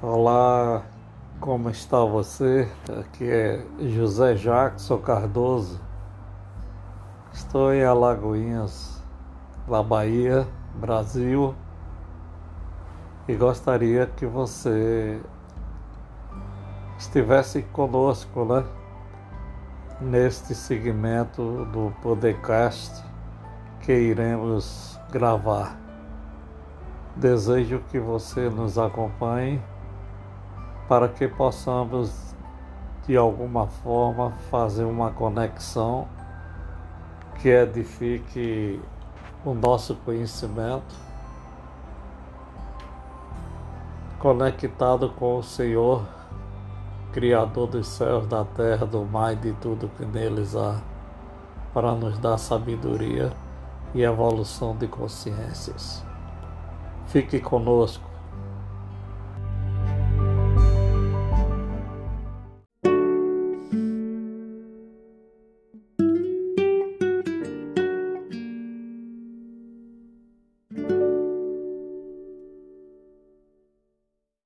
Olá, como está você? Aqui é José Jackson Cardoso. Estou em Alagoinhas, na Bahia, Brasil, e gostaria que você estivesse conosco, né? Neste segmento do podcast que iremos gravar. Desejo que você nos acompanhe para que possamos de alguma forma fazer uma conexão que edifique o nosso conhecimento conectado com o Senhor, Criador dos céus, da terra, do mar e de tudo que neles há, para nos dar sabedoria e evolução de consciências. Fique conosco